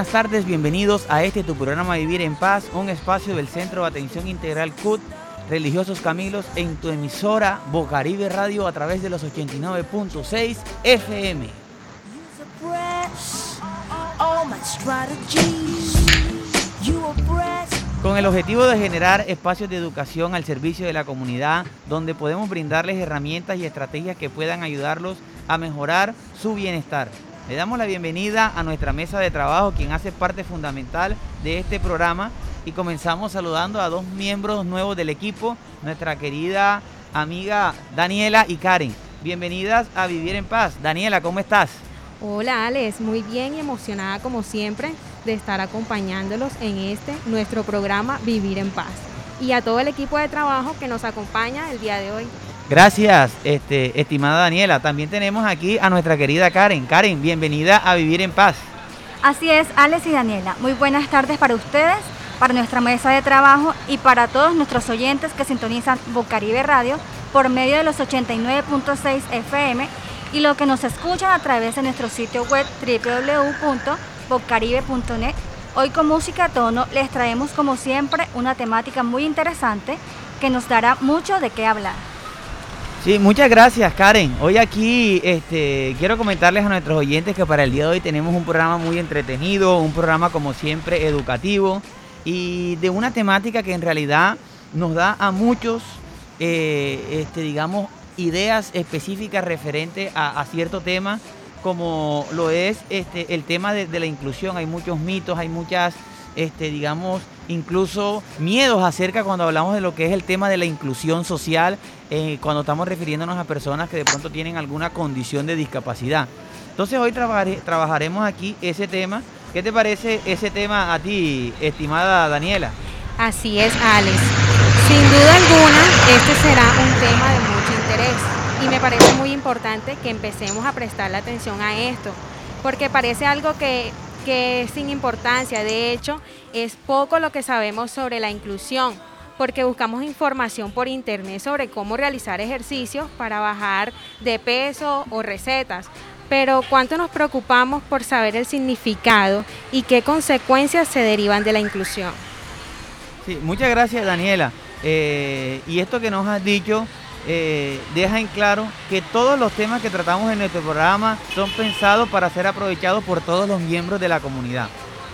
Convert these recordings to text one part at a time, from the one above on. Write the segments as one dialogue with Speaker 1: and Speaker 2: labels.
Speaker 1: buenas tardes, bienvenidos a este tu programa Vivir en Paz, un espacio del Centro de Atención Integral CUT, Religiosos Camilos, en tu emisora Bocaribe Radio a través de los 89.6 FM. Con el objetivo de generar espacios de educación al servicio de la comunidad, donde podemos brindarles herramientas y estrategias que puedan ayudarlos a mejorar su bienestar. Le damos la bienvenida a nuestra mesa de trabajo, quien hace parte fundamental de este programa. Y comenzamos saludando a dos miembros nuevos del equipo, nuestra querida amiga Daniela y Karen. Bienvenidas a Vivir en Paz. Daniela, ¿cómo estás?
Speaker 2: Hola Alex, muy bien y emocionada como siempre de estar acompañándolos en este nuestro programa Vivir en Paz. Y a todo el equipo de trabajo que nos acompaña el día de hoy.
Speaker 1: Gracias, este, estimada Daniela. También tenemos aquí a nuestra querida Karen. Karen, bienvenida a Vivir en Paz.
Speaker 3: Así es, Alex y Daniela. Muy buenas tardes para ustedes, para nuestra mesa de trabajo y para todos nuestros oyentes que sintonizan Bocaribe Radio por medio de los 89.6 FM y los que nos escuchan a través de nuestro sitio web www.bocaribe.net. Hoy con música a tono les traemos como siempre una temática muy interesante que nos dará mucho de qué hablar.
Speaker 1: Sí, muchas gracias Karen. Hoy aquí este, quiero comentarles a nuestros oyentes que para el día de hoy tenemos un programa muy entretenido, un programa como siempre educativo y de una temática que en realidad nos da a muchos, eh, este, digamos, ideas específicas referentes a, cierto tema, como lo es este, el tema de, la inclusión. Hay muchos mitos, hay muchas digamos, incluso miedos acerca cuando hablamos de lo que es el tema de la inclusión social, eh, cuando estamos refiriéndonos a personas que de pronto tienen alguna condición de discapacidad. Entonces hoy trabajaremos aquí ese tema. ¿Qué te parece ese tema a ti, estimada Daniela?
Speaker 2: Así es, Alex. Sin duda alguna, este será un tema de mucho interés y me parece muy importante que empecemos a prestarle atención a esto, porque parece algo que que es sin importancia. De hecho, es poco lo que sabemos sobre la inclusión, porque buscamos información por internet sobre cómo realizar ejercicios para bajar de peso o recetas. Pero cuánto nos preocupamos por saber el significado y qué consecuencias se derivan de la inclusión.
Speaker 1: Sí, muchas gracias Daniela. Eh, y esto que nos has dicho eh, deja en claro que todos los temas que tratamos en nuestro programa son pensados para ser aprovechados por todos los miembros de la comunidad.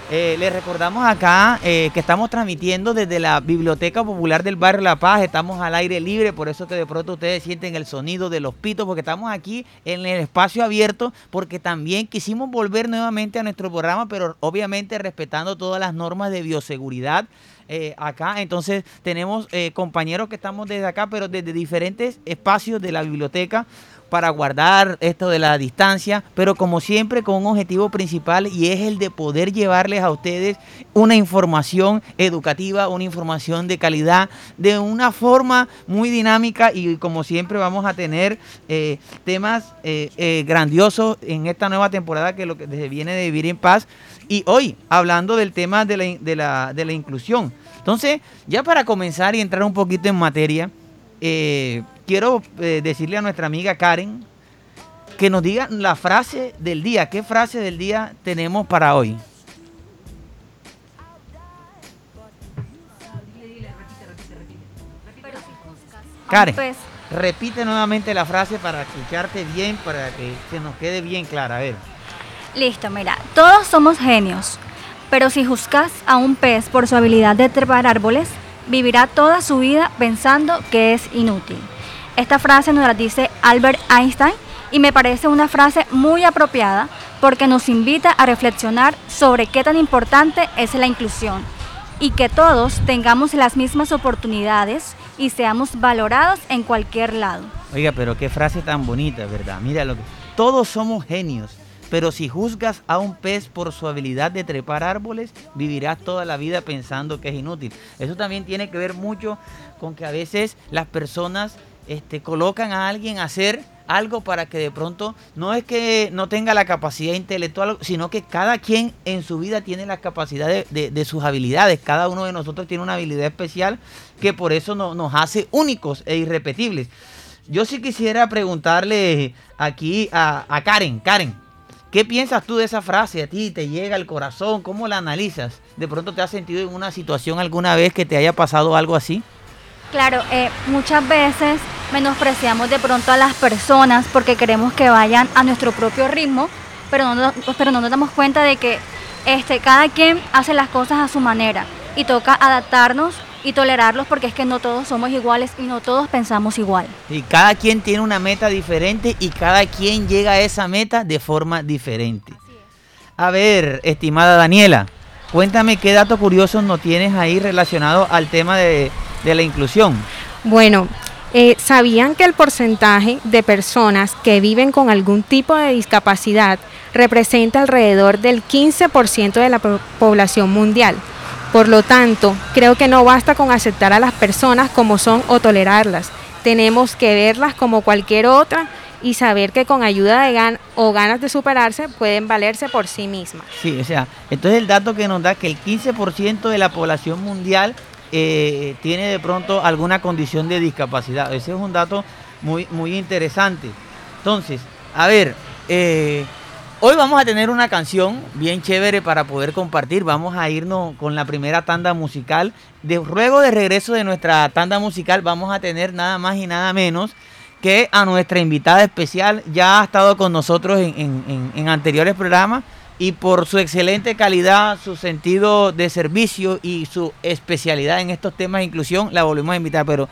Speaker 1: Eh, les recordamos acá eh, que estamos transmitiendo desde la Biblioteca Popular del Barrio La Paz, estamos al aire libre, por eso que de pronto ustedes sienten el sonido de los pitos, porque estamos aquí en el espacio abierto, porque también quisimos volver nuevamente a nuestro programa, pero obviamente respetando todas las normas de bioseguridad eh, acá. Entonces tenemos eh, compañeros que estamos desde acá, pero desde diferentes espacios de la biblioteca para guardar esto de la distancia, pero como siempre con un objetivo principal y es el de poder llevarles a ustedes una información educativa, una información de calidad, de una forma muy dinámica y como siempre vamos a tener eh, temas grandiosos en esta nueva temporada que lo que viene de Vivir en Paz y hoy, hablando del tema de la, de la, inclusión. Entonces, ya para comenzar y entrar un poquito en materia, eh, quiero eh, decirle a nuestra amiga Karen que nos diga la frase del día. ¿Qué frase del día tenemos para hoy? Karen, repite nuevamente la frase para escucharte bien, para que se nos quede bien clara. A ver.
Speaker 3: Listo, mira, todos somos genios, pero si juzgas a un pez por su habilidad de trepar árboles, vivirá toda su vida pensando que es inútil. Esta frase nos la dice Albert Einstein y me parece una frase muy apropiada porque nos invita a reflexionar sobre qué tan importante es la inclusión y que todos tengamos las mismas oportunidades y seamos valorados en cualquier lado.
Speaker 1: Oiga, pero qué frase tan bonita, ¿verdad? Mira lo que todos somos genios pero si juzgas a un pez por su habilidad de trepar árboles, vivirás toda la vida pensando que es inútil. Eso también tiene que ver mucho con que a veces las personas este, colocan a alguien a hacer algo para que de pronto no es que no tenga la capacidad intelectual, sino que cada quien en su vida tiene la capacidad de, sus habilidades. Cada uno de nosotros tiene una habilidad especial que por eso nos hace únicos e irrepetibles. Yo sí quisiera preguntarle aquí a Karen, Karen,
Speaker 4: ¿Qué piensas tú de esa frase? ¿A ti te llega al corazón? ¿Cómo la analizas? ¿De pronto te has sentido en una situación alguna vez que te haya pasado algo así?
Speaker 3: Claro, eh, muchas veces menospreciamos de pronto a las personas porque queremos que vayan a nuestro propio ritmo, pero no, pero no nos damos cuenta de que este, cada quien hace las cosas a su manera y toca adaptarnos y tolerarlos porque es que no todos somos iguales y no todos pensamos igual.
Speaker 4: Y cada quien tiene una meta diferente y cada quien llega a esa meta de forma diferente. A ver, estimada Daniela, cuéntame qué datos curiosos no tienes ahí relacionado al tema de, de la inclusión.
Speaker 2: Bueno, eh, ¿sabían que el porcentaje de personas que viven con algún tipo de discapacidad representa alrededor del 15% de la población mundial? Por lo tanto, creo que no basta con aceptar a las personas como son o tolerarlas. Tenemos que verlas como cualquier otra y saber que con ayuda de gan o ganas de superarse pueden valerse por sí mismas.
Speaker 4: Sí, o sea, entonces el dato que nos da que el 15% de la población mundial eh, tiene de pronto alguna condición de discapacidad. Ese es un dato muy, muy interesante. Entonces, a ver, eh, Hoy vamos a tener una canción bien chévere para poder compartir. Vamos a irnos con la primera tanda musical. De, luego de regreso de nuestra tanda musical vamos a tener nada más y nada menos que a nuestra invitada especial. Ya ha estado con nosotros en, anteriores programas y por su excelente calidad, su sentido de servicio y su especialidad en estos temas de inclusión, la volvemos a invitar. Pero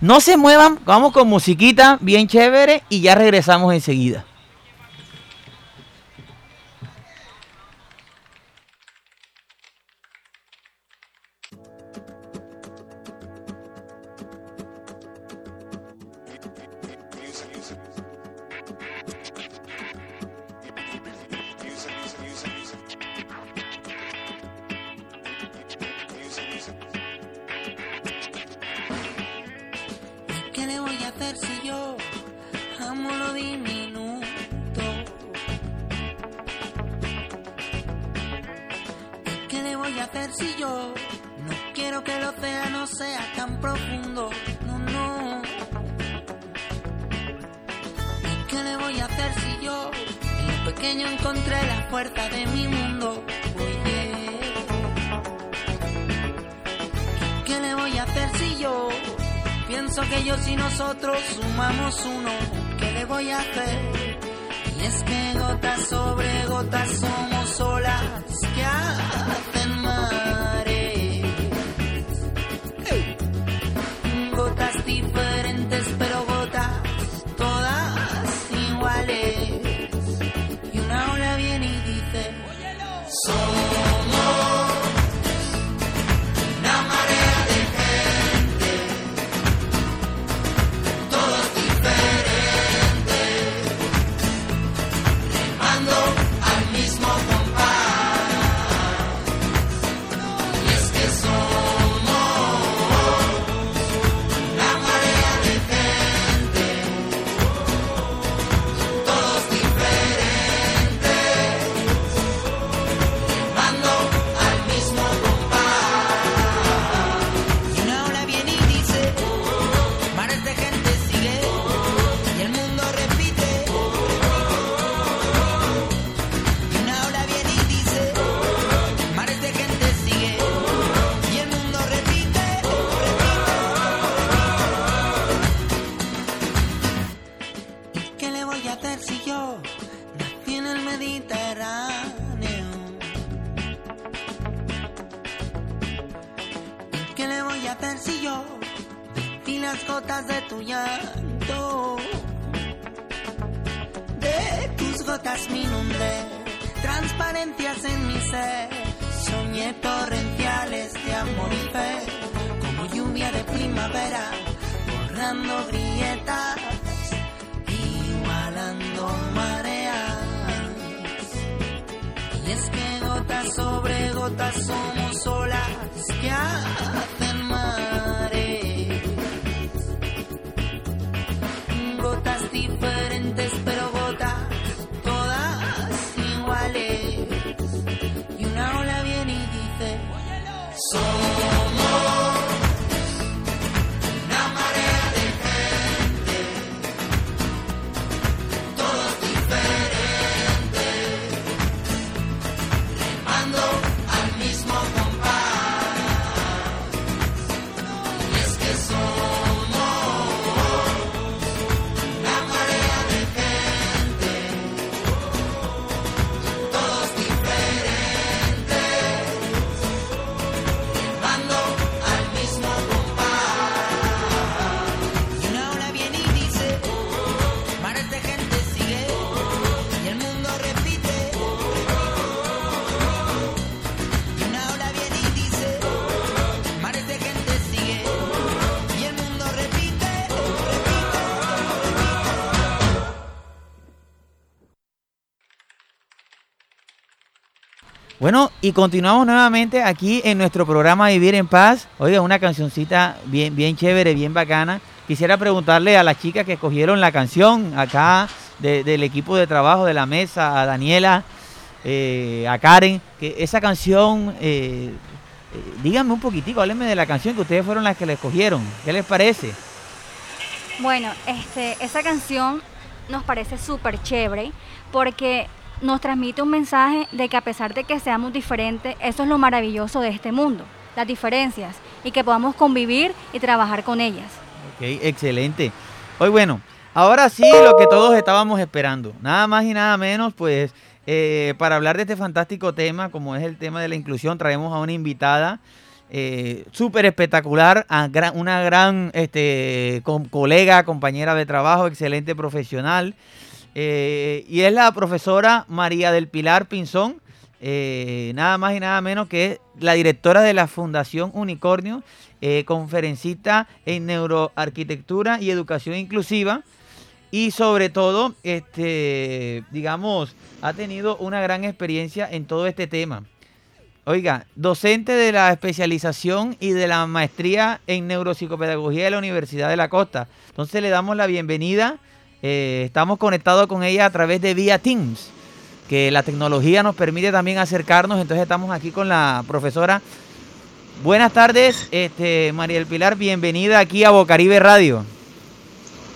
Speaker 4: no se muevan, vamos con musiquita bien chévere y ya regresamos enseguida.
Speaker 1: Bueno, y continuamos nuevamente aquí en nuestro programa Vivir en Paz. Oiga, una cancioncita bien, bien chévere, bien bacana. Quisiera preguntarle a las chicas que escogieron la canción acá del equipo de trabajo de la mesa, a Daniela, eh, a Karen, que esa canción, eh, eh, díganme un poquitico, háblenme de la canción que ustedes fueron las que la escogieron. ¿Qué les parece?
Speaker 3: Bueno, este, esa canción nos parece súper chévere porque nos transmite un mensaje de que a pesar de que seamos diferentes, eso es lo maravilloso de este mundo, las diferencias, y que podamos convivir y trabajar con ellas.
Speaker 1: Ok, excelente. Hoy bueno, ahora sí lo que todos estábamos esperando, nada más y nada menos, pues eh, para hablar de este fantástico tema, como es el tema de la inclusión, traemos a una invitada eh, súper espectacular, una gran este, colega, compañera de trabajo, excelente profesional. Eh, y es la profesora María del Pilar Pinzón, eh, nada más y nada menos que la directora de la Fundación Unicornio, eh, conferencista en neuroarquitectura y educación inclusiva. Y sobre todo, este, digamos, ha tenido una gran experiencia en todo este tema. Oiga, docente de la especialización y de la maestría en neuropsicopedagogía de la Universidad de la Costa. Entonces le damos la bienvenida eh, estamos conectados con ella a través de vía Teams, que la tecnología nos permite también acercarnos. Entonces estamos aquí con la profesora. Buenas tardes, este, María del Pilar, bienvenida aquí a Bocaribe Radio.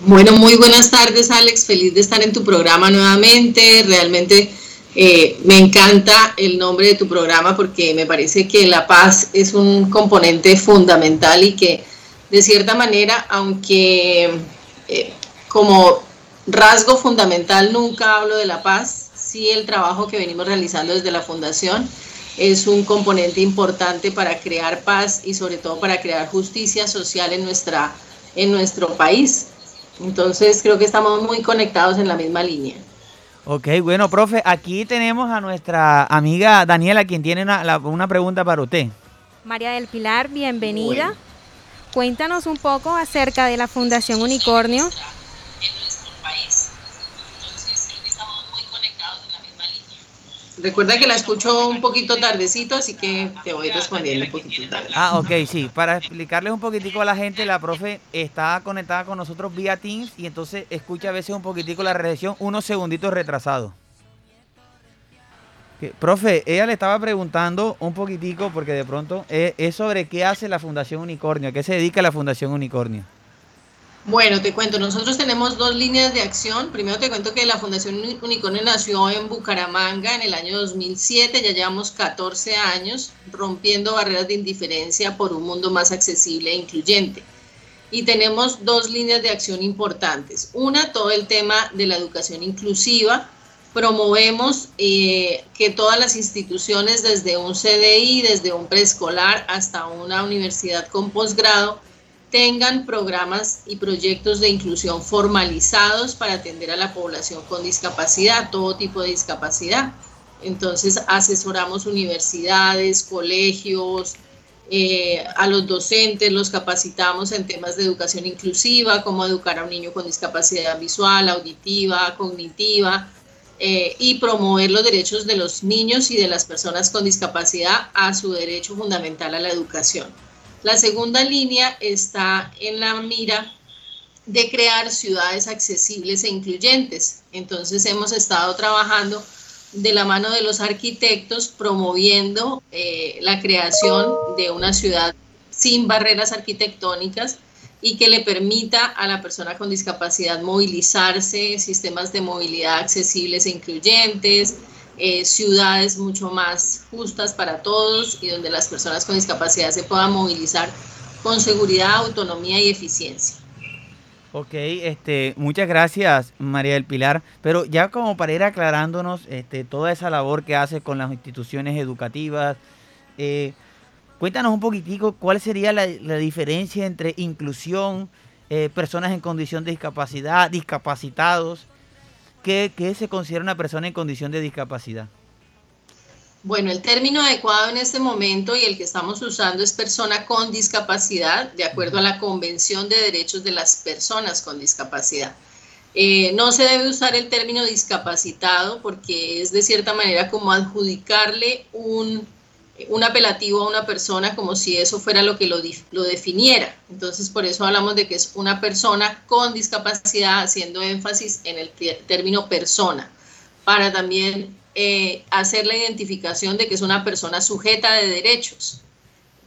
Speaker 5: Bueno, muy buenas tardes, Alex. Feliz de estar en tu programa nuevamente. Realmente eh, me encanta el nombre de tu programa porque me parece que la paz es un componente fundamental y que de cierta manera, aunque eh, como rasgo fundamental, nunca hablo de la paz, sí el trabajo que venimos realizando desde la Fundación es un componente importante para crear paz y sobre todo para crear justicia social en, nuestra, en nuestro país. Entonces creo que estamos muy conectados en la misma línea.
Speaker 1: Ok, bueno, profe, aquí tenemos a nuestra amiga Daniela, quien tiene una, pregunta para usted.
Speaker 2: María del Pilar, bienvenida. Cuéntanos un poco acerca de la Fundación Unicornio
Speaker 5: Recuerda que la escucho un poquito tardecito, así que te voy respondiendo un poquito tarde.
Speaker 1: Ah, ok, sí. Para explicarles un poquitico a la gente, la profe está conectada con nosotros vía Teams y entonces escucha a veces un poquitico la reacción unos segunditos retrasados. Profe, ella le estaba preguntando un poquitico, porque de pronto es, es sobre qué hace la Fundación Unicornio, a qué se dedica la Fundación Unicornio.
Speaker 5: Bueno, te cuento, nosotros tenemos dos líneas de acción. Primero te cuento que la Fundación Unicornio nació en Bucaramanga en el año 2007, ya llevamos 14 años rompiendo barreras de indiferencia por un mundo más accesible e incluyente. Y tenemos dos líneas de acción importantes. Una, todo el tema de la educación inclusiva. Promovemos eh, que todas las instituciones, desde un CDI, desde un preescolar hasta una universidad con posgrado, tengan programas y proyectos de inclusión formalizados para atender a la población con discapacidad, todo tipo de discapacidad. Entonces asesoramos universidades, colegios, eh, a los docentes, los capacitamos en temas de educación inclusiva, cómo educar a un niño con discapacidad visual, auditiva, cognitiva, eh, y promover los derechos de los niños y de las personas con discapacidad a su derecho fundamental a la educación. La segunda línea está en la mira de crear ciudades accesibles e incluyentes. Entonces hemos estado trabajando de la mano de los arquitectos promoviendo eh, la creación de una ciudad sin barreras arquitectónicas y que le permita a la persona con discapacidad movilizarse, sistemas de movilidad accesibles e incluyentes, eh, ciudades mucho más justas para todos y donde las personas con discapacidad se puedan movilizar con seguridad, autonomía y eficiencia.
Speaker 1: Ok, este, muchas gracias María del Pilar, pero ya como para ir aclarándonos este, toda esa labor que hace con las instituciones educativas, eh, cuéntanos un poquitico cuál sería la, diferencia entre inclusión, eh, personas en condición de discapacidad, discapacitados, ¿qué, se considera una persona en condición de discapacidad?
Speaker 5: Bueno, el término adecuado en este momento y el que estamos usando es persona con discapacidad, de acuerdo a la Convención de Derechos de las Personas con Discapacidad. Eh, no se debe usar el término discapacitado porque es de cierta manera como adjudicarle un, un apelativo a una persona como si eso fuera lo que lo, lo, definiera. Entonces, por eso hablamos de que es una persona con discapacidad, haciendo énfasis en el término persona, para también eh, hacer la identificación de que es una persona sujeta de derechos.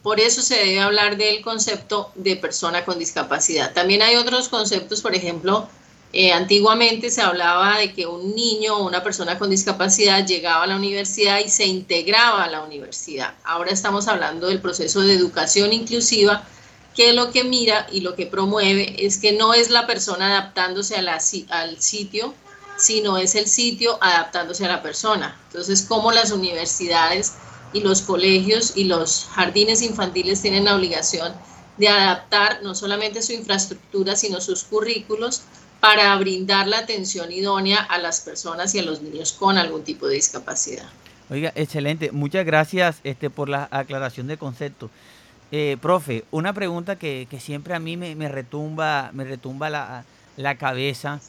Speaker 5: Por eso se debe hablar del concepto de persona con discapacidad. También hay otros conceptos, por ejemplo, eh, antiguamente se hablaba de que un niño o una persona con discapacidad llegaba a la universidad y se integraba a la universidad. Ahora estamos hablando del proceso de educación inclusiva, que lo que mira y lo que promueve es que no es la persona adaptándose al sitio, sino es el sitio adaptándose a la persona. Entonces, como las universidades y los colegios y los jardines infantiles tienen la obligación de adaptar no solamente su infraestructura, sino sus currículos para brindar la atención idónea a las personas y a los niños con algún tipo de discapacidad.
Speaker 1: Oiga, excelente. Muchas gracias este, por la aclaración de concepto. Eh, profe, una pregunta que, siempre a mí me, retumba, me retumba la, la cabeza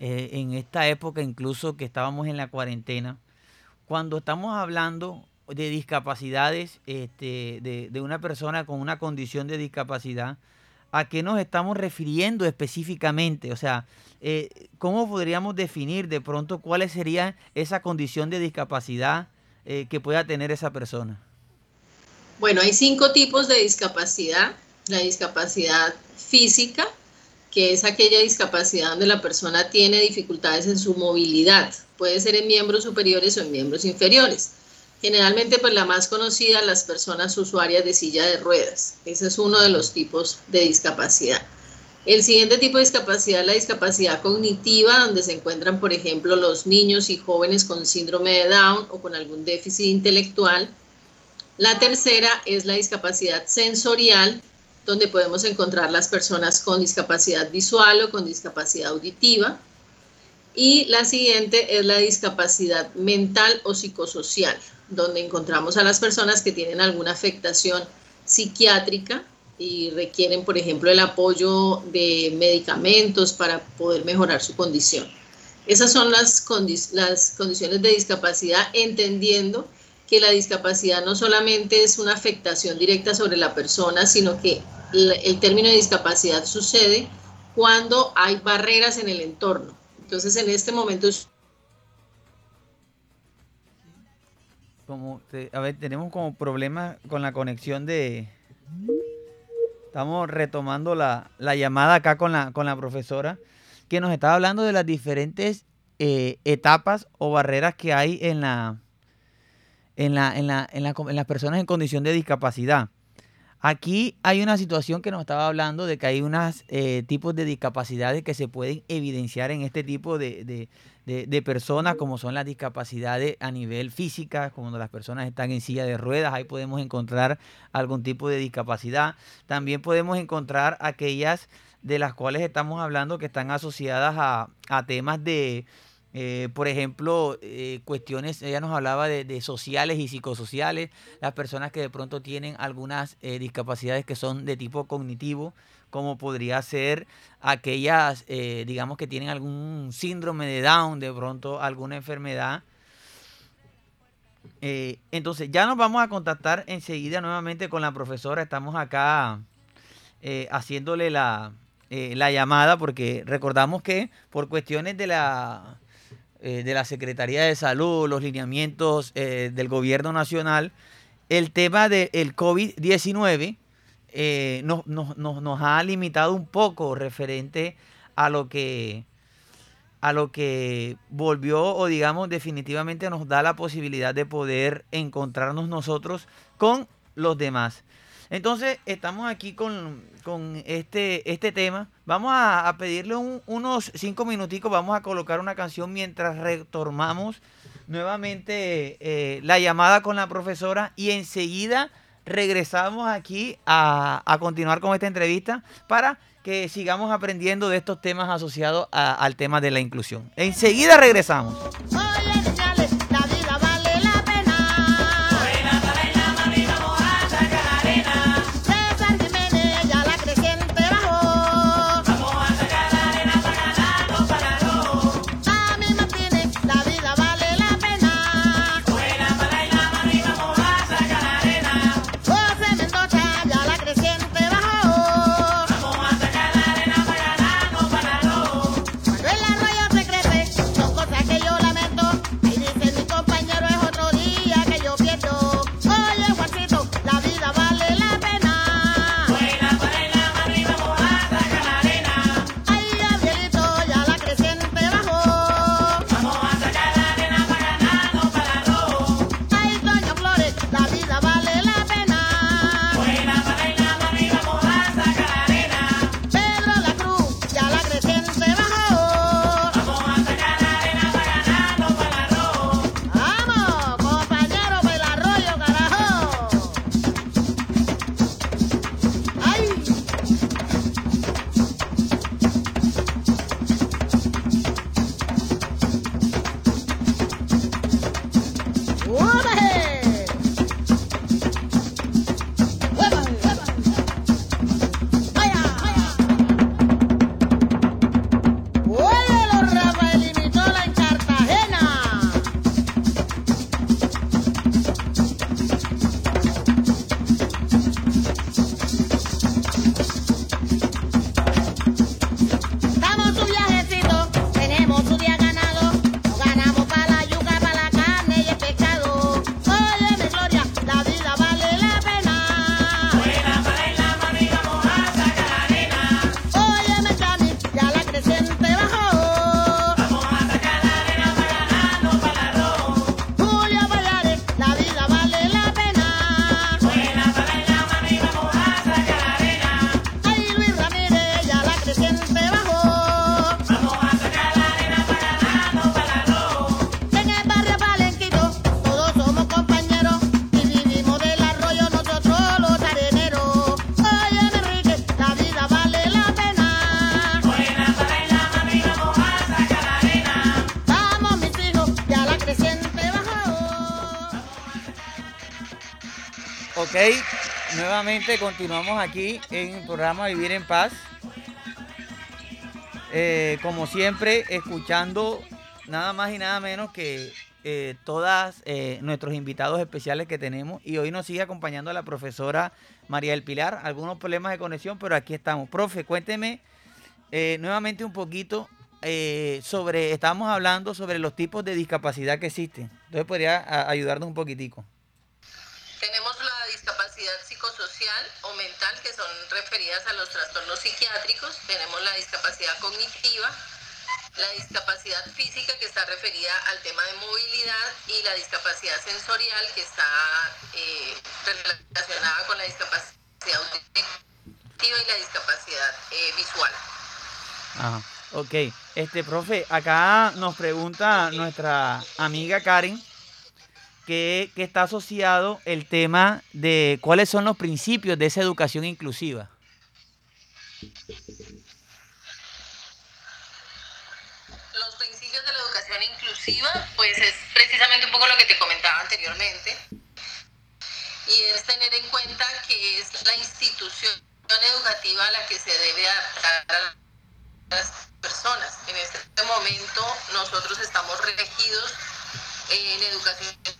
Speaker 1: eh, en esta época incluso que estábamos en la cuarentena, cuando estamos hablando de discapacidades este, de, una persona con una condición de discapacidad, ¿a qué nos estamos refiriendo específicamente? O sea, eh, ¿cómo podríamos definir de pronto cuál sería esa condición de discapacidad eh, que pueda tener esa persona?
Speaker 5: Bueno, hay cinco tipos de discapacidad. La discapacidad física, que es aquella discapacidad donde la persona tiene dificultades en su movilidad. Puede ser en miembros superiores o en miembros inferiores. Generalmente, pues la más conocida, las personas usuarias de silla de ruedas. Ese es uno de los tipos de discapacidad. El siguiente tipo de discapacidad es la discapacidad cognitiva, donde se encuentran, por ejemplo, los niños y jóvenes con síndrome de Down o con algún déficit intelectual. La tercera es la discapacidad sensorial, donde podemos encontrar las personas con discapacidad visual o con discapacidad auditiva. Y la siguiente es la discapacidad mental o psicosocial, donde encontramos a las personas que tienen alguna afectación psiquiátrica y requieren, por ejemplo, el apoyo de medicamentos para poder mejorar su condición. Esas son las, condiciones de discapacidad, entendiendo que la discapacidad no solamente es una afectación directa sobre la persona, sino que el término de discapacidad sucede cuando hay barreras en el entorno. Entonces, en este momento
Speaker 1: como a ver, tenemos como problemas con la conexión de estamos retomando la, llamada acá con la con la profesora que nos estaba hablando de las diferentes eh, etapas o barreras que hay en la en, la, en, la, en, las personas en condición de discapacidad. Aquí hay una situación que nos estaba hablando de que hay unos eh, tipos de discapacidades que se pueden evidenciar en este tipo de, personas, como son las discapacidades a nivel física, como las personas están en silla de ruedas, ahí podemos encontrar algún tipo de discapacidad. También podemos encontrar aquellas de las cuales estamos hablando que están asociadas a temas de eh, por ejemplo, eh, cuestiones, ella nos hablaba de, sociales y psicosociales, las personas que de pronto tienen algunas eh, discapacidades que son de tipo cognitivo, como podría ser aquellas, digamos, que tienen algún síndrome de Down, de pronto alguna enfermedad. entonces, ya nos vamos a contactar enseguida nuevamente con la profesora, estamos acá haciéndole la, la llamada porque recordamos que por cuestiones de la eh, de la Secretaría de Salud, los lineamientos eh, del gobierno nacional, el tema del COVID-19 eh, nos, ha limitado un poco referente a lo que a lo que volvió o digamos definitivamente nos da la posibilidad de poder encontrarnos nosotros con los demás. Entonces, estamos aquí con, este, este tema. Vamos a, pedirle unos cinco minuticos, vamos a colocar una canción mientras retomamos nuevamente eh, la llamada con la profesora y enseguida regresamos aquí a, continuar con esta entrevista para que sigamos aprendiendo de estos temas asociados al tema de la inclusión. Enseguida regresamos. Nuevamente continuamos aquí en el programa Vivir en Paz. Eh, como siempre, escuchando nada más y nada menos que eh, todas eh, nuestros invitados especiales que tenemos. Y hoy nos sigue acompañando la profesora María del Pilar. Algunos problemas de conexión, pero aquí estamos. Profe, cuénteme nuevamente un poquito sobre, estamos hablando sobre los tipos de discapacidad que existen. Entonces podría ayudarnos un poquitico.
Speaker 5: Tenemos psicosocial o mental, que son referidas a los trastornos psiquiátricos. Tenemos la discapacidad cognitiva, la discapacidad física, que está referida al tema de movilidad, y la discapacidad sensorial, que está eh, relacionada con la discapacidad auditiva y la discapacidad eh, visual.
Speaker 1: Ajá. Ok, este profe, acá nos pregunta nuestra amiga Karen que, está asociado el tema de cuáles son los principios de esa educación inclusiva.
Speaker 5: Los principios de la educación inclusiva, pues es precisamente un poco lo que te comentaba anteriormente, y es tener en cuenta que es la institución educativa a la que se debe adaptar a las personas. En este momento nosotros estamos regidos en educación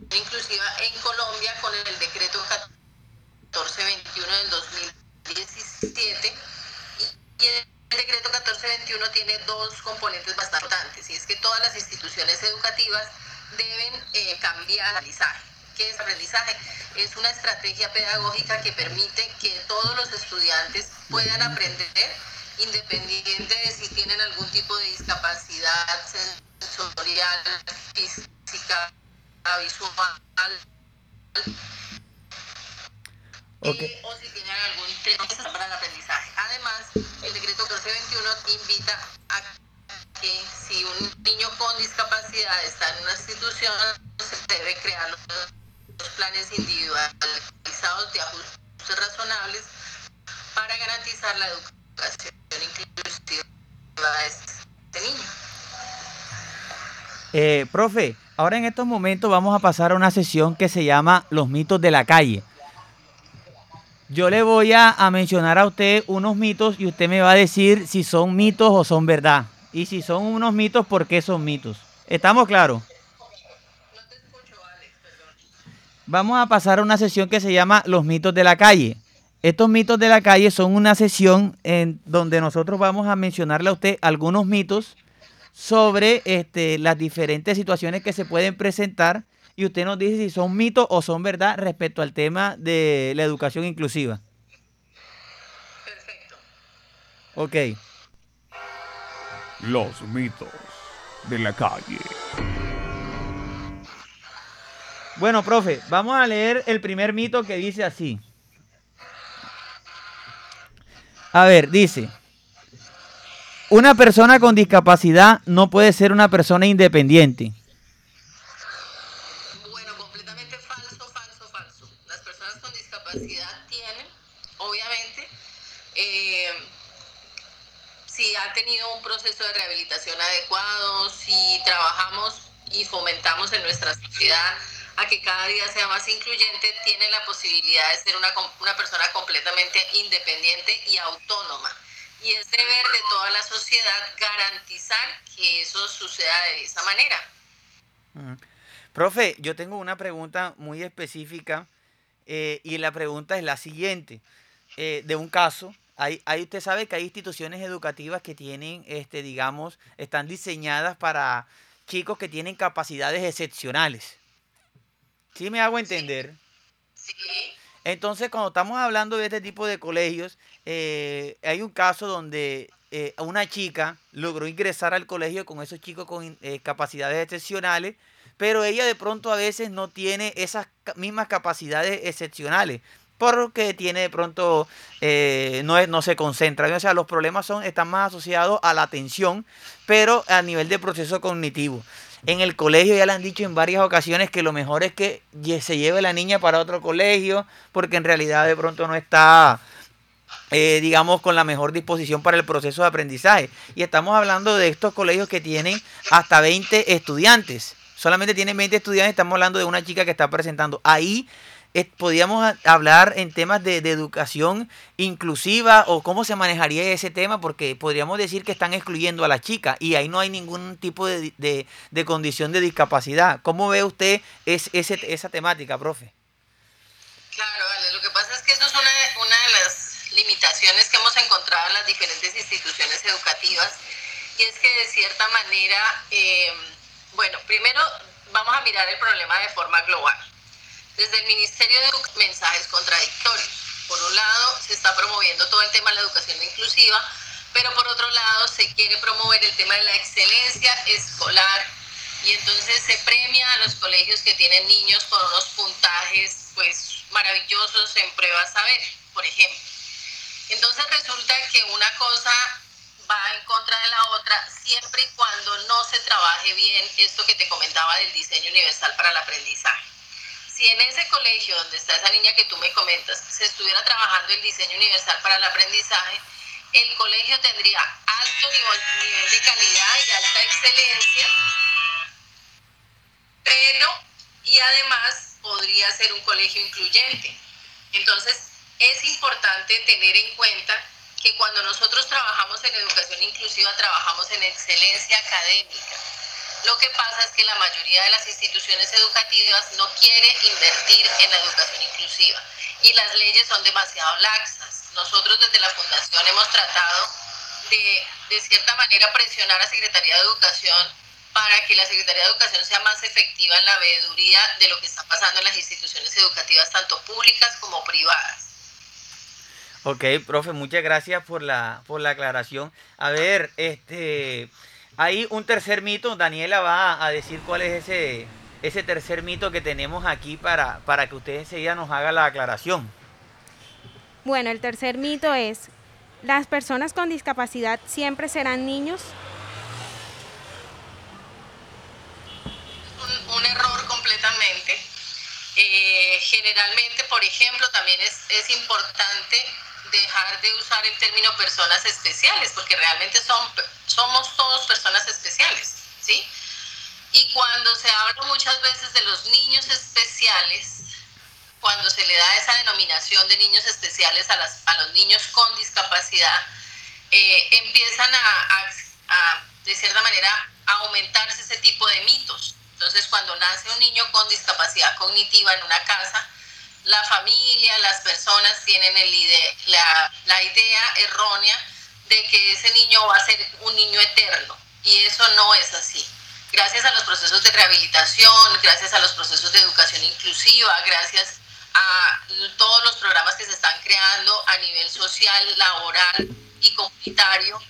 Speaker 5: inclusiva en Colombia con el decreto 1421 del 2017 y el decreto 1421 tiene dos componentes bastante importantes y es que todas las instituciones educativas deben eh, cambiar aprendizaje. ¿Qué es aprendizaje? Es una estrategia pedagógica que permite que todos los estudiantes puedan aprender independiente de si tienen algún tipo de discapacidad sensorial, física, visual o si tienen algún tema para el aprendizaje. Además, el decreto 1421 invita a que si un niño con discapacidad está en una institución, se debe crear los, planes individualizados de ajustes razonables para garantizar la educación inclusiva de este niño.
Speaker 1: Eh, profe, ahora en estos momentos vamos a pasar a una sesión que se llama Los mitos de la calle. Yo le voy a, mencionar a usted unos mitos y usted me va a decir si son mitos o son verdad. Y si son unos mitos, ¿por qué son mitos? ¿Estamos claros? Vamos a pasar a una sesión que se llama Los mitos de la calle. Estos mitos de la calle son una sesión en donde nosotros vamos a mencionarle a usted algunos mitos sobre este, las diferentes situaciones que se pueden presentar y usted nos dice si son mitos o son verdad respecto al tema de la educación inclusiva.
Speaker 5: Perfecto.
Speaker 1: Ok.
Speaker 6: Los mitos de la calle.
Speaker 1: Bueno, profe, vamos a leer el primer mito que dice así. A ver, dice, una persona con discapacidad no puede ser una persona independiente.
Speaker 5: Bueno, completamente falso, falso, falso. Las personas con discapacidad tienen, obviamente, eh, si han tenido un proceso de rehabilitación adecuado, si trabajamos y fomentamos en nuestra sociedad a que cada día sea más incluyente, tiene la posibilidad de ser una, una persona completamente independiente y autónoma y es deber de toda la sociedad garantizar que eso suceda de esa manera.
Speaker 1: Profe, yo tengo una pregunta muy específica eh, y la pregunta es la siguiente. Eh, de un caso, hay, hay, usted sabe que hay instituciones educativas que tienen, este, digamos, están diseñadas para chicos que tienen capacidades excepcionales. ¿Sí me hago entender?
Speaker 5: sí.
Speaker 1: Entonces, cuando estamos hablando de este tipo de colegios, eh, hay un caso donde eh, una chica logró ingresar al colegio con esos chicos con eh, capacidades excepcionales, pero ella de pronto a veces no tiene esas mismas capacidades excepcionales porque tiene de pronto no, no se concentra. O sea, los problemas son, están más asociados a la atención, pero a nivel de proceso cognitivo. En el colegio ya le han dicho en varias ocasiones que lo mejor es que se lleve la niña para otro colegio, porque en realidad de pronto no está, eh, digamos, con la mejor disposición para el proceso de aprendizaje. Y estamos hablando de estos colegios que tienen hasta 20 estudiantes. Solamente tienen 20 estudiantes, estamos hablando de una chica que está presentando. Ahí podríamos hablar en temas de, educación inclusiva o cómo se manejaría ese tema, porque podríamos decir que están excluyendo a la chica y ahí no hay ningún tipo de, de, condición de discapacidad. ¿Cómo ve usted es, ese, esa temática, profe?
Speaker 5: Claro, vale. Lo que pasa es que eso es una, una de las limitaciones que hemos encontrado en las diferentes instituciones educativas y es que de cierta manera, eh, bueno, primero vamos a mirar el problema de forma global. Desde el Ministerio de mensajes contradictorios. Por un lado, se está promoviendo todo el tema de la educación inclusiva, pero por otro lado, se quiere promover el tema de la excelencia escolar y entonces se premia a los colegios que tienen niños con unos puntajes pues maravillosos en pruebas saber, por ejemplo. Entonces resulta que una cosa va en contra de la otra siempre y cuando no se trabaje bien esto que te comentaba del diseño universal para el aprendizaje. Si en ese colegio donde está esa niña que tú me comentas se estuviera trabajando el diseño universal para el aprendizaje, el colegio tendría alto nivel, de calidad y alta excelencia, pero y además podría ser un colegio incluyente. Entonces, es importante tener en cuenta que cuando nosotros trabajamos en educación inclusiva, trabajamos en excelencia académica. Lo que pasa es que la mayoría de las instituciones educativas no quiere invertir en la educación inclusiva y las leyes son demasiado laxas. Nosotros desde la Fundación hemos tratado de, de cierta manera, presionar a Secretaría de Educación para que la Secretaría de Educación sea más efectiva en la veeduría de lo que está pasando en las instituciones educativas, tanto públicas como privadas.
Speaker 1: Ok, profe, muchas gracias por la, por la aclaración. A ver, este, hay un tercer mito, Daniela va a decir cuál es ese, ese tercer mito que tenemos aquí para, para que usted enseguida nos haga la aclaración.
Speaker 2: Bueno, el tercer mito es, ¿las personas con discapacidad siempre serán niños?
Speaker 5: Un, error completamente. Eh, generalmente, por ejemplo, también es, es importante dejar de usar el término personas especiales, porque realmente son, somos todos personas especiales, ¿sí? Y cuando se habla muchas veces de los niños especiales, cuando se le da esa denominación de niños especiales a, las, a los niños con discapacidad, eh, empiezan a, a, de cierta manera, a aumentarse ese tipo de mitos. Entonces, cuando nace un niño con discapacidad cognitiva en una casa, la familia, las personas tienen el la, la idea errónea de que ese niño va a ser un niño eterno y eso no es así. Gracias a los procesos de rehabilitación, gracias a los procesos de educación inclusiva, gracias a todos los programas que se están creando a nivel social, laboral y comunitario,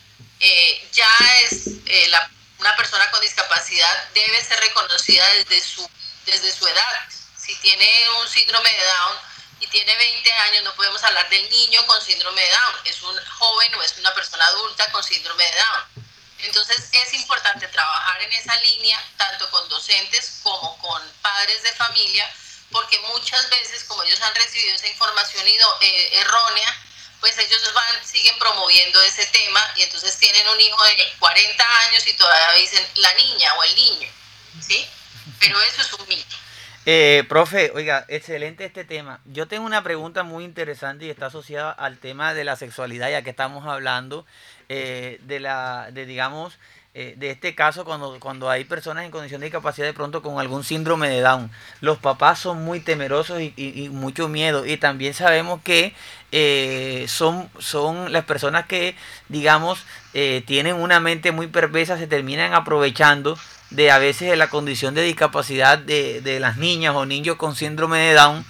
Speaker 5: eh, ya es eh, una persona con discapacidad debe ser reconocida desde su, desde su edad si tiene un síndrome de Down y tiene 20 años, no podemos hablar del niño con síndrome de Down, es un joven o es una persona adulta con síndrome de Down. Entonces es importante trabajar en esa línea, tanto con docentes como con padres de familia, porque muchas veces, como ellos han recibido esa información eh, errónea, pues ellos van, siguen promoviendo ese tema y entonces tienen un hijo de 40 años y todavía dicen la niña o el niño, ¿sí? Pero eso es un mito.
Speaker 1: Eh, profe, oiga, excelente este tema. Yo tengo una pregunta muy interesante y está asociada al tema de la sexualidad, ya que estamos hablando eh, de la, de digamos, eh, de este caso cuando, cuando hay personas en condición de discapacidad de pronto con algún síndrome de Down. Los papás son muy temerosos y, mucho miedo. Y también sabemos que son, son las personas que, digamos, tienen una mente muy perversa, se terminan aprovechando de a veces de la condición de discapacidad de, de las niñas o niños con síndrome de Down,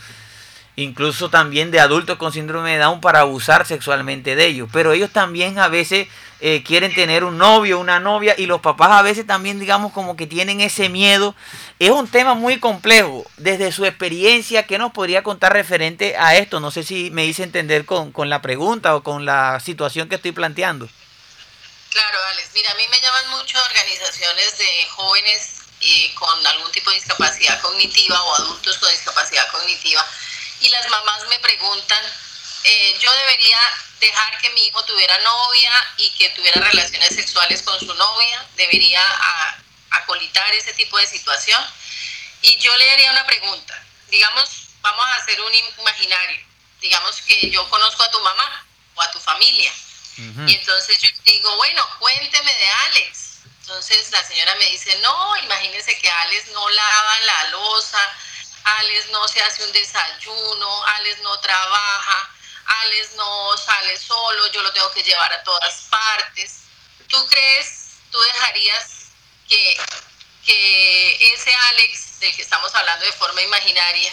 Speaker 1: incluso también de adultos con síndrome de Down para abusar sexualmente de ellos. Pero ellos también a veces eh, quieren tener un novio, una novia, y los papás a veces también, digamos, como que tienen ese miedo. Es un tema muy complejo. Desde su experiencia, ¿qué nos podría contar referente a esto? No sé si me hice entender con, con la pregunta o con la situación que estoy planteando.
Speaker 5: Claro, Alex. Mira, a mí me llaman mucho organizaciones de jóvenes eh, con algún tipo de discapacidad cognitiva o adultos con discapacidad cognitiva y las mamás me preguntan, eh, yo debería dejar que mi hijo tuviera novia y que tuviera relaciones sexuales con su novia, debería acolitar ese tipo de situación. Y yo le haría una pregunta, digamos, vamos a hacer un imaginario. Digamos que yo conozco a tu mamá o a tu familia. Y entonces yo digo, bueno, cuénteme de Alex. Entonces la señora me dice, no, imagínense que Alex no lava la losa, Alex no se hace un desayuno, Alex no trabaja, Alex no sale solo, yo lo tengo que llevar a todas partes. ¿Tú crees, tú dejarías que, que ese Alex del que estamos hablando de forma imaginaria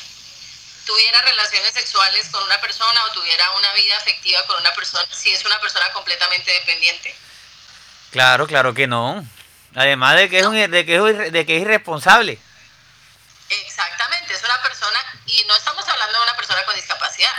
Speaker 5: tuviera relaciones sexuales con una persona o tuviera una vida afectiva con una persona si es una persona completamente dependiente?
Speaker 1: Claro, claro que no. Además de que es, un, de que es, de que es irresponsable.
Speaker 5: Exactamente, es una persona, y no estamos hablando de una persona con discapacidad.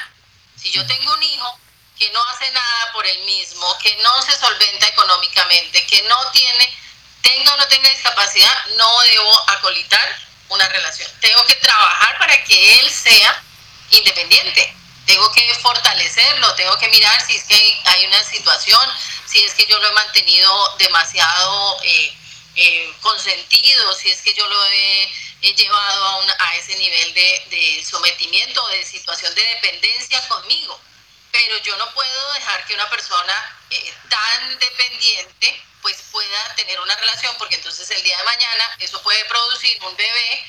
Speaker 5: Si yo tengo un hijo que no hace nada por él mismo, que no se solventa económicamente, que no tiene, tenga o no tenga discapacidad, no debo acolitar una relación. Tengo que trabajar para que él sea independiente. Tengo que fortalecerlo, tengo que mirar si es que hay una situación, si es que yo lo he mantenido demasiado eh, eh, consentido, si es que yo lo he, llevado a, ese nivel de, de sometimiento, de situación de dependencia conmigo. Pero yo no puedo dejar que una persona eh, tan dependiente pues pueda tener una relación, porque entonces el día de mañana eso puede producir un bebé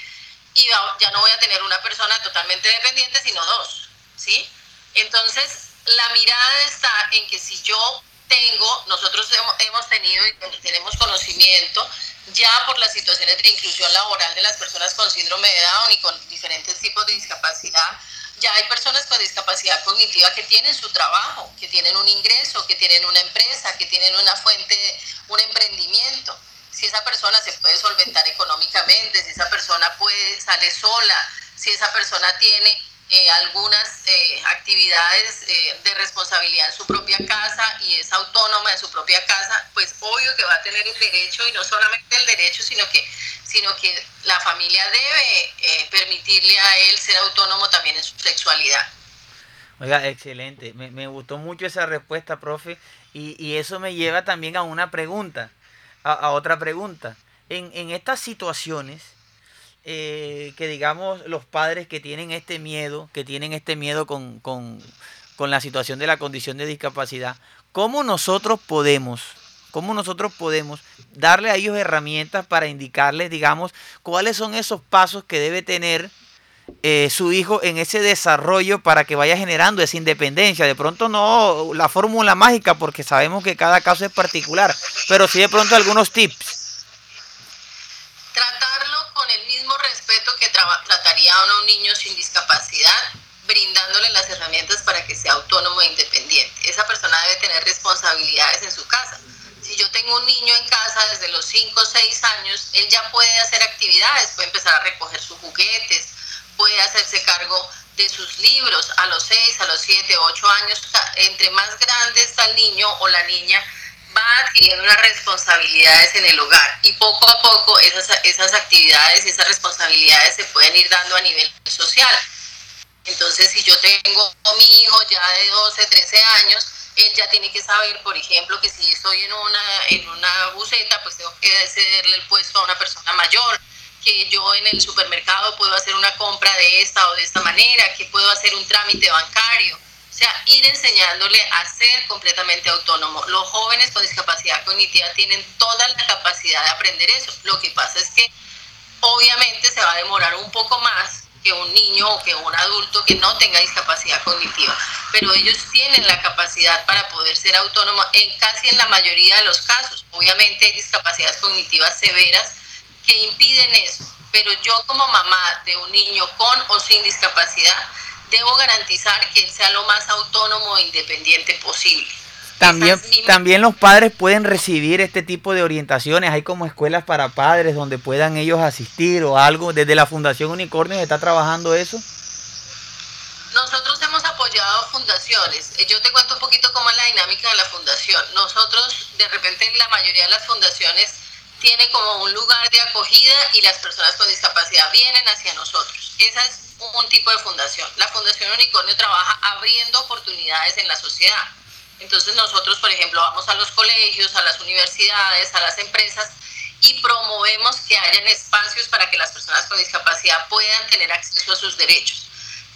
Speaker 5: y ya no voy a tener una persona totalmente dependiente, sino dos, ¿sí? Entonces, la mirada está en que si yo tengo, nosotros hemos tenido y tenemos conocimiento ya por las situaciones de inclusión laboral de las personas con síndrome de Down y con diferentes tipos de discapacidad, ya hay personas con discapacidad cognitiva que tienen su trabajo, que tienen un ingreso, que tienen una empresa, que tienen una fuente, un emprendimiento. Si esa persona se puede solventar económicamente, si esa persona puede sale sola, si esa persona tiene eh, algunas eh, actividades eh, de responsabilidad en su propia casa y es autónoma en su propia casa, pues obvio que va a tener el derecho y no solamente el derecho, sino que, sino que la familia debe permitirle a él ser autónomo también en su sexualidad.
Speaker 1: Oiga, excelente. Me, me gustó mucho esa respuesta, profe. Y, y, eso me lleva también a una pregunta, a, a otra pregunta. En, en estas situaciones, eh, que digamos los padres que tienen este miedo, que tienen este miedo con, con, con la situación de la condición de discapacidad, ¿cómo nosotros podemos, cómo nosotros podemos darle a ellos herramientas para indicarles, digamos, cuáles son esos pasos que debe tener eh, su hijo en ese desarrollo para que vaya generando esa independencia. De pronto no la fórmula mágica porque sabemos que cada caso es particular, pero sí de pronto algunos tips.
Speaker 5: trataría a un niño sin discapacidad brindándole las herramientas para que sea autónomo e independiente. Esa persona debe tener responsabilidades en su casa. Si yo tengo un niño en casa desde los 5 o 6 años, él ya puede hacer actividades, puede empezar a recoger sus juguetes, puede hacerse cargo de sus libros a los 6, a los 7, 8 años. Entre más grande está el niño o la niña, va adquiriendo unas responsabilidades en el hogar y poco a poco esas, esas actividades y esas responsabilidades se pueden ir dando a nivel social. Entonces, si yo tengo mi hijo ya de 12, 13 años, él ya tiene que saber, por ejemplo, que si estoy en una, en una buceta, pues tengo que cederle el puesto a una persona mayor, que yo en el supermercado puedo hacer una compra de esta o de esta manera, que puedo hacer un trámite bancario o sea, ir enseñándole a ser completamente autónomo. Los jóvenes con discapacidad cognitiva tienen toda la capacidad de aprender eso. Lo que pasa es que obviamente se va a demorar un poco más que un niño o que un adulto que no tenga discapacidad cognitiva, pero ellos tienen la capacidad para poder ser autónomos en casi en la mayoría de los casos. Obviamente hay discapacidades cognitivas severas que impiden eso, pero yo como mamá de un niño con o sin discapacidad debo garantizar que él sea lo más autónomo e independiente posible.
Speaker 1: También, también los padres pueden recibir este tipo de orientaciones. Hay como escuelas para padres donde puedan ellos asistir o algo. Desde la Fundación Unicornio está trabajando eso.
Speaker 5: Nosotros hemos apoyado fundaciones. Eh, yo te cuento un poquito cómo es la dinámica de la fundación. Nosotros, de repente, la mayoría de las fundaciones tienen como un lugar de acogida y las personas con discapacidad vienen hacia nosotros. Esa es un tipo de fundación. La Fundación Unicornio trabaja abriendo oportunidades en la sociedad. Entonces nosotros, por ejemplo, vamos a los colegios, a las universidades, a las empresas y promovemos que hayan espacios para que las personas con discapacidad puedan tener acceso a sus derechos.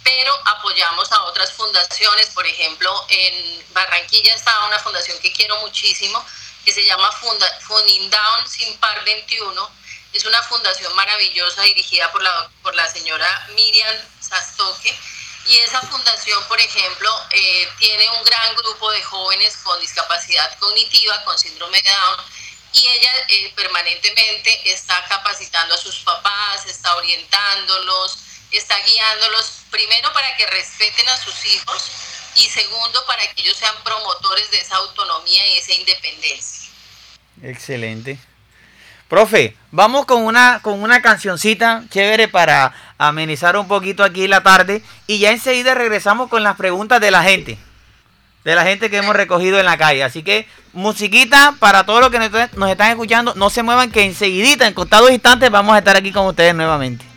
Speaker 5: pero apoyamos a otras fundaciones, por ejemplo, en Barranquilla está una fundación que quiero muchísimo, que se llama Funda, Funding Down Sin Par 21, es una fundación maravillosa dirigida por la, por la señora Miriam Sastoque, y esa fundación, por ejemplo, eh, tiene un gran grupo de jóvenes con discapacidad cognitiva, con síndrome de Down, y ella eh, permanentemente está capacitando a sus papás, está orientándolos, está guiándolos, primero para que respeten a sus hijos y segundo para que ellos sean promotores de esa autonomía y esa independencia.
Speaker 4: Excelente. Profe, vamos con una, con una cancioncita chévere para amenizar un poquito aquí la tarde y ya enseguida regresamos con las preguntas de la gente, de la gente que hemos recogido en la calle. Así que musiquita para todos los que nos están escuchando, no se muevan que enseguidita, en contados instantes vamos a estar aquí con ustedes nuevamente.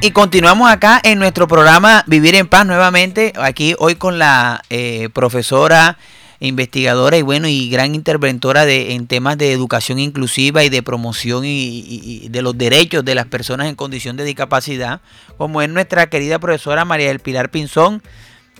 Speaker 4: Y continuamos acá en nuestro programa Vivir en Paz nuevamente, aquí hoy con la eh, profesora, investigadora y bueno, y gran interventora de, en temas de educación inclusiva y de promoción y, de los derechos de las personas en condición de discapacidad, como es nuestra querida profesora María del Pilar Pinzón.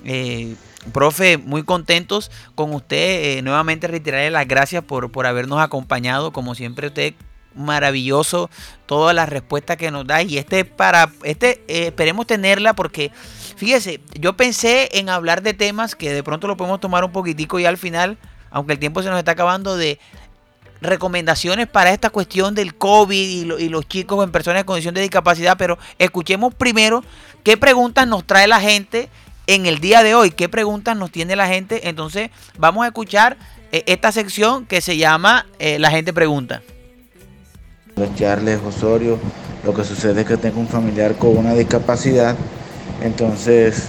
Speaker 4: Eh, profe, muy contentos con usted. Eh, nuevamente reiterarle las gracias por, por habernos acompañado. Como siempre, usted
Speaker 1: maravilloso todas las respuestas que nos da y este para este eh, esperemos tenerla porque fíjese yo pensé en hablar de temas que de pronto lo podemos tomar un poquitico y al final aunque el tiempo se nos está acabando de recomendaciones para esta cuestión del COVID y, los chicos en personas en condición de discapacidad, pero escuchemos primero qué preguntas nos trae la gente en el día de hoy, qué preguntas nos tiene la gente. Entonces vamos a escuchar eh, esta sección que se llama eh, La gente pregunta.
Speaker 7: Charles Osorio, lo que sucede es que tengo un familiar con una discapacidad, entonces,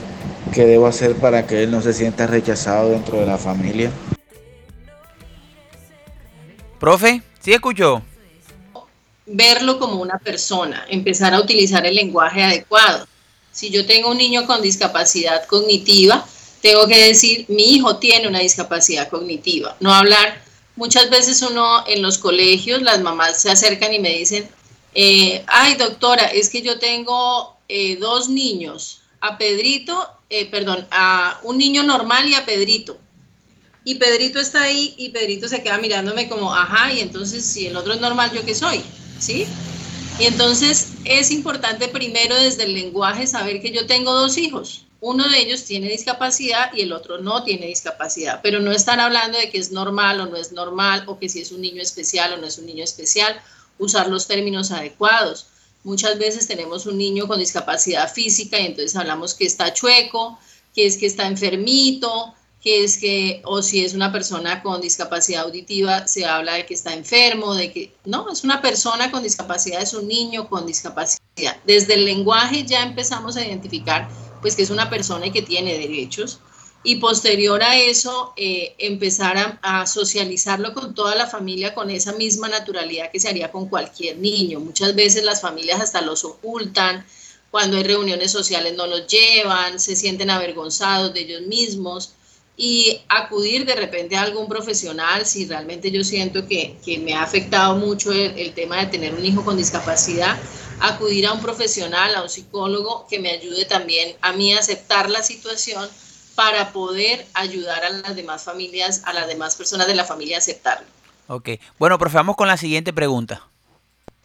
Speaker 7: ¿qué debo hacer para que él no se sienta rechazado dentro de la familia?
Speaker 1: Profe, ¿sí escuchó?
Speaker 5: Verlo como una persona, empezar a utilizar el lenguaje adecuado. Si yo tengo un niño con discapacidad cognitiva, tengo que decir, mi hijo tiene una discapacidad cognitiva, no hablar. Muchas veces uno en los colegios, las mamás se acercan y me dicen, eh, ay doctora, es que yo tengo eh, dos niños, a Pedrito, eh, perdón, a un niño normal y a Pedrito y Pedrito está ahí y Pedrito se queda mirándome como, ajá, y entonces si el otro es normal, ¿yo qué soy? ¿Sí? Y entonces es importante primero desde el lenguaje saber que yo tengo dos hijos. Uno de ellos tiene discapacidad y el otro no tiene discapacidad, pero no están hablando de que es normal o no es normal o que si es un niño especial o no es un niño especial, usar los términos adecuados. Muchas veces tenemos un niño con discapacidad física y entonces hablamos que está chueco, que es que está enfermito, que es que, o si es una persona con discapacidad auditiva, se habla de que está enfermo, de que, no, es una persona con discapacidad, es un niño con discapacidad. Desde el lenguaje ya empezamos a identificar, pues, que es una persona y que tiene derechos. Y posterior a eso, eh, empezar a, socializarlo con toda la familia con esa misma naturalidad que se haría con cualquier niño. Muchas veces las familias hasta los ocultan, cuando hay reuniones sociales no los llevan, se sienten avergonzados de ellos mismos y acudir de repente a algún profesional si realmente yo siento que, me ha afectado mucho el, tema de tener un hijo con discapacidad, acudir a un profesional, a un psicólogo que me ayude también a mí a aceptar la situación para poder ayudar a las demás familias, a las demás personas de la familia a aceptarlo.
Speaker 1: Ok, bueno, profe, vamos con la siguiente pregunta.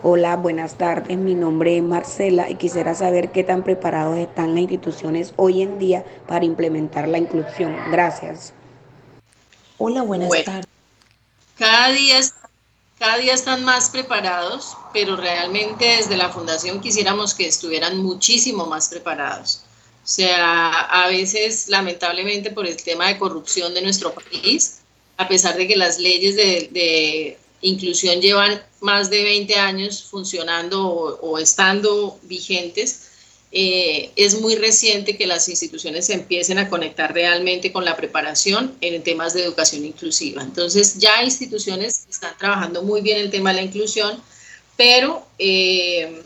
Speaker 8: Hola, buenas tardes. Mi nombre es Marcela y quisiera saber qué tan preparados están las instituciones hoy en día para implementar la inclusión. Gracias.
Speaker 9: Hola, buenas tardes.
Speaker 5: Cada día, cada día están más preparados, pero realmente desde la fundación quisiéramos que estuvieran muchísimo más preparados. O sea, a veces, lamentablemente, por el tema de corrupción de nuestro país, a pesar de que las leyes de inclusión llevan más de 20 años funcionando o, estando vigentes, eh, es muy reciente que las instituciones se empiecen a conectar realmente con la preparación en temas de educación inclusiva. Entonces ya instituciones están trabajando muy bien el tema de la inclusión, pero eh,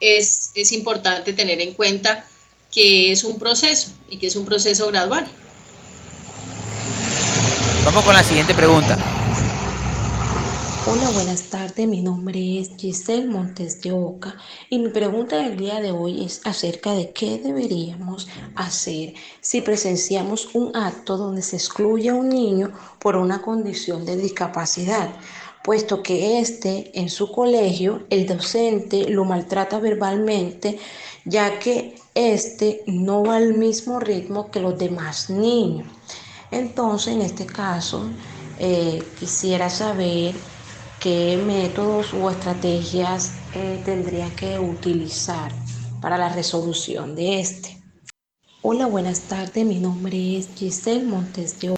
Speaker 5: es, es importante tener en cuenta que es un proceso y que es un proceso gradual.
Speaker 1: Vamos con la siguiente pregunta.
Speaker 9: Hola, buenas tardes. Mi nombre es Giselle Montes de Oca y mi pregunta del día de hoy es acerca de qué deberíamos hacer si presenciamos un acto donde se excluye a un niño por una condición de discapacidad, puesto que éste en su colegio, el docente lo maltrata verbalmente, ya que éste no va al mismo ritmo que los demás niños. Entonces, en este caso, eh, quisiera saber qué métodos o estrategias eh, tendría que utilizar para la resolución de este. Hola, buenas tardes. Mi nombre es Giselle Montes de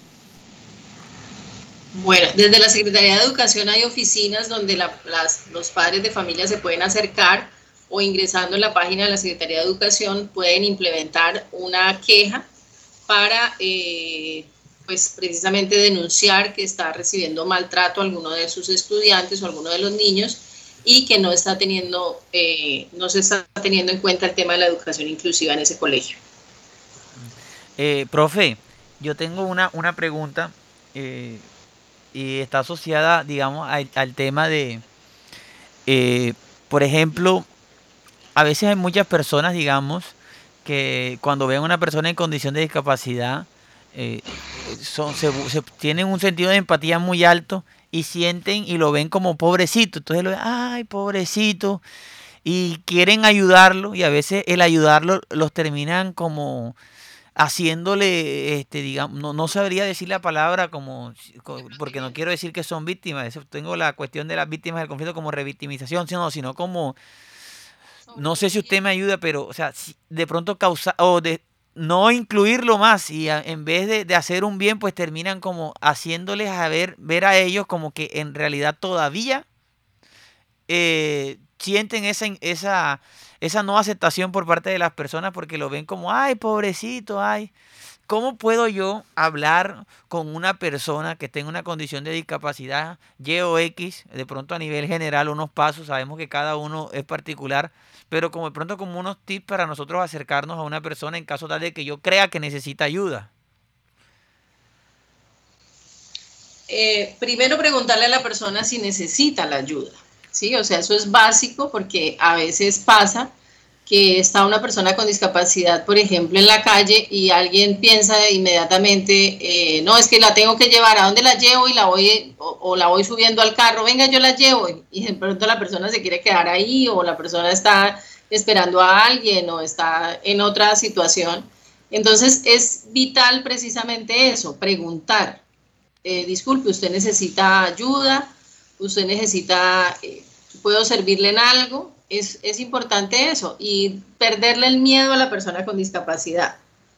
Speaker 5: bueno, desde la Secretaría de Educación hay oficinas donde los padres de familia se pueden acercar o ingresando en la página de la Secretaría de Educación pueden implementar una queja para eh, pues precisamente denunciar que está recibiendo maltrato a alguno de sus estudiantes o a alguno de los niños y que no está teniendo, eh, no se está teniendo en cuenta el tema de la educación inclusiva en ese colegio.
Speaker 1: Eh, profe, yo tengo una, una pregunta eh, y está asociada, digamos, al, tema de, por ejemplo, a veces hay muchas personas, digamos, que cuando ven a una persona en condición de discapacidad, eh, son, se, tienen un sentido de empatía muy alto y sienten y lo ven como pobrecito. Entonces lo ven, ay, pobrecito. Y quieren ayudarlo y a veces el ayudarlo los terminan como haciéndole, este, digamos, no, no sabría decir la palabra como, porque no quiero decir que son víctimas, tengo la cuestión de las víctimas del conflicto como revictimización, sino, sino como, no sé si usted me ayuda, pero, o sea, de pronto causa, o de no incluirlo más y en vez de, hacer un bien, pues terminan como haciéndoles a ver, ver a ellos como que en realidad todavía eh, sienten esa, esa, esa no aceptación por parte de las personas porque lo ven como, ay, pobrecito, ay. ¿Cómo puedo yo hablar con una persona que tenga una condición de discapacidad Y o X, de pronto a nivel general, unos pasos, sabemos que cada uno es particular, pero como de pronto como unos tips para nosotros acercarnos a una persona en caso tal de que yo crea que necesita ayuda?
Speaker 5: Eh, primero preguntarle a la persona si necesita la ayuda. ¿sí? O sea, eso es básico porque a veces pasa que está una persona con discapacidad, por ejemplo, en la calle y alguien piensa inmediatamente, eh, no, es que la tengo que llevar, ¿a dónde la llevo? Y la voy, o, la voy subiendo al carro, venga, yo la llevo. Y de pronto la persona se quiere quedar ahí o la persona está esperando a alguien o está en otra situación. Entonces es vital precisamente eso, preguntar. Eh, disculpe, usted necesita ayuda, usted necesita, eh, puedo servirle en algo, es, es, importante eso y perderle el miedo a la persona con discapacidad,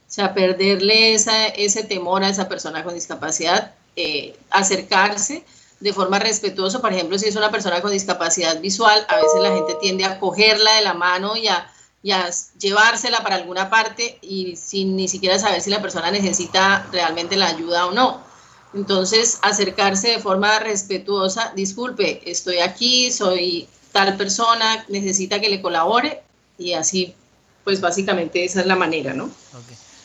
Speaker 5: o sea, perderle esa, ese temor a esa persona con discapacidad, eh, acercarse de forma respetuosa, por ejemplo, si es una persona con discapacidad visual, a veces la gente tiende a cogerla de la mano y a, y a llevársela para alguna parte y sin ni siquiera saber si la persona necesita realmente la ayuda o no. Entonces, acercarse de forma respetuosa, disculpe, estoy aquí, soy tal persona, necesita que le colabore y así, pues básicamente esa es la manera, ¿no?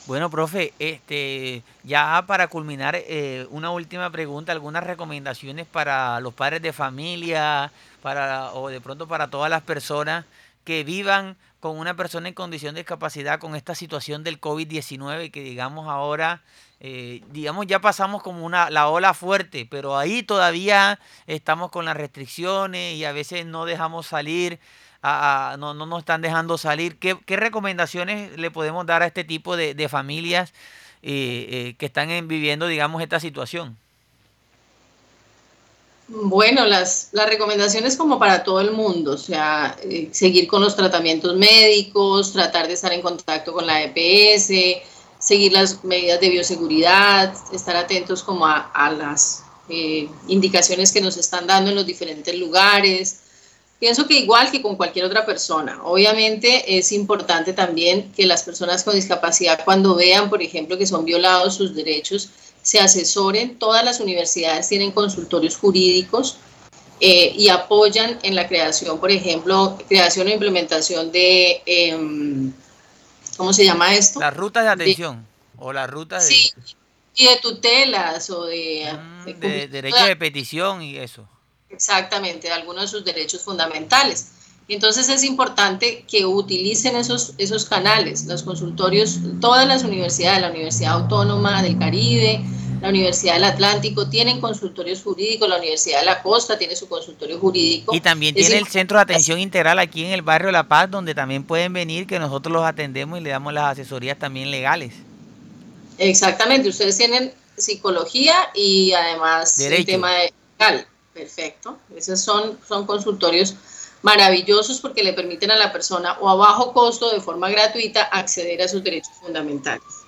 Speaker 1: Bueno, profe, este, ya para culminar, eh, una última pregunta, algunas recomendaciones para los padres de familia, para o de pronto para todas las personas que vivan con una persona en condición de discapacidad con esta situación del COVID-19 que digamos ahora eh, digamos, ya pasamos como una, la ola fuerte, pero ahí todavía estamos con las restricciones y a veces no dejamos salir, no, no nos están dejando salir. ¿Qué, recomendaciones le podemos dar a este tipo de, familias eh, eh, que están viviendo, digamos, esta situación?
Speaker 5: Bueno, las, las recomendaciones como para todo el mundo, o sea, seguir con los tratamientos médicos, tratar de estar en contacto con la EPS, seguir las medidas de bioseguridad, estar atentos como a, las eh, indicaciones que nos están dando en los diferentes lugares. Pienso que igual que con cualquier otra persona, obviamente es importante también que las personas con discapacidad cuando vean, por ejemplo, que son violados sus derechos, se asesoren. Todas las universidades tienen consultorios jurídicos eh, y apoyan en la creación, por ejemplo, creación e implementación de... Em, ¿cómo se llama esto?
Speaker 1: Las rutas de atención o las rutas
Speaker 5: de... Sí, y de tutelas o de...
Speaker 1: Mm, de, derecho de petición y eso.
Speaker 5: Exactamente, de algunos de sus derechos fundamentales. Entonces es importante que utilicen esos, esos canales, los consultorios, todas las universidades, la Universidad Autónoma del Caribe, la Universidad del Atlántico tienen consultorios jurídicos, la Universidad de la Costa tiene su consultorio jurídico.
Speaker 1: Y también tiene el Centro de Atención Integral aquí en el barrio La Paz, donde también pueden venir, que nosotros los atendemos y le damos las asesorías también legales.
Speaker 5: Exactamente, ustedes tienen psicología y además el tema de legal. Perfecto. Esos son, son consultorios maravillosos porque le permiten a la persona o a bajo costo, de forma gratuita, acceder a sus derechos fundamentales.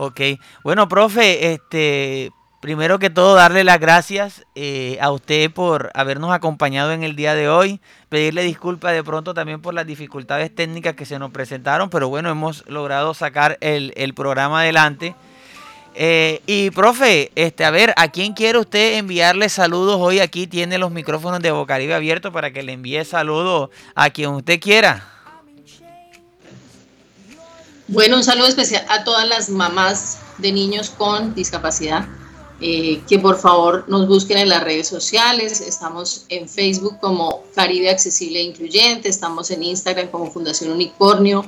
Speaker 1: Ok, bueno, profe, este, primero que todo darle las gracias eh, a usted por habernos acompañado en el día de hoy, pedirle disculpas de pronto también por las dificultades técnicas que se nos presentaron, pero bueno, hemos logrado sacar el, programa adelante. Eh, y profe, este, a ver, ¿a quién quiere usted enviarle saludos hoy? Aquí tiene los micrófonos de Bocaribe abiertos para que le envíe saludos a quien usted quiera.
Speaker 5: Bueno, un saludo especial a todas las mamás de niños con discapacidad. Eh, que por favor nos busquen en las redes sociales. Estamos en Facebook como Caribe Accesible e Incluyente, estamos en Instagram como Fundación Unicornio.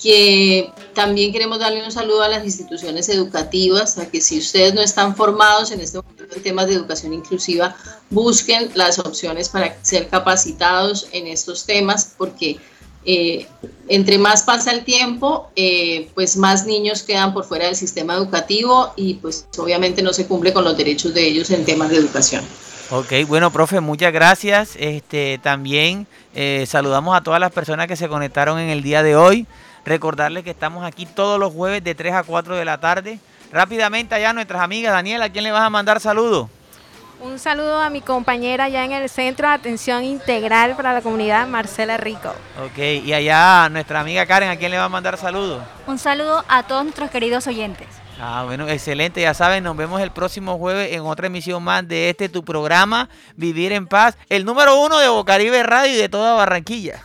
Speaker 5: que también queremos darle un saludo a las instituciones educativas, a que si ustedes no están formados en este momento en temas de educación inclusiva, busquen las opciones para ser capacitados en estos temas, porque eh, entre más pasa el tiempo, eh, pues más niños quedan por fuera del sistema educativo y pues obviamente no se cumple con los derechos de ellos en temas de educación.
Speaker 1: Ok, bueno, profe, muchas gracias. Este, también eh, saludamos a todas las personas que se conectaron en el día de hoy. Recordarles que estamos aquí todos los jueves de 3 a 4 de la tarde. Rápidamente allá nuestras amigas. Daniela, ¿a quién le vas a mandar saludos?
Speaker 2: Un saludo a mi compañera allá en el Centro de Atención Integral para la Comunidad, Marcela Rico.
Speaker 1: Ok, y allá nuestra amiga Karen, ¿a quién le va a mandar saludos?
Speaker 3: Un saludo a todos nuestros queridos oyentes.
Speaker 1: Ah, bueno, excelente, ya saben, nos vemos el próximo jueves en otra emisión más de este tu programa, Vivir en Paz, el número uno de Bocaribe Radio y de toda Barranquilla.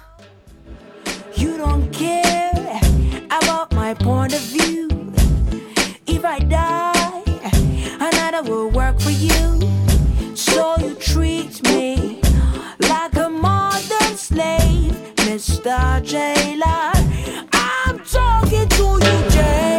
Speaker 1: You don't care about my point of view. If I die, another will work for you. slave, Mr. Jailer. I'm talking to you, Jay.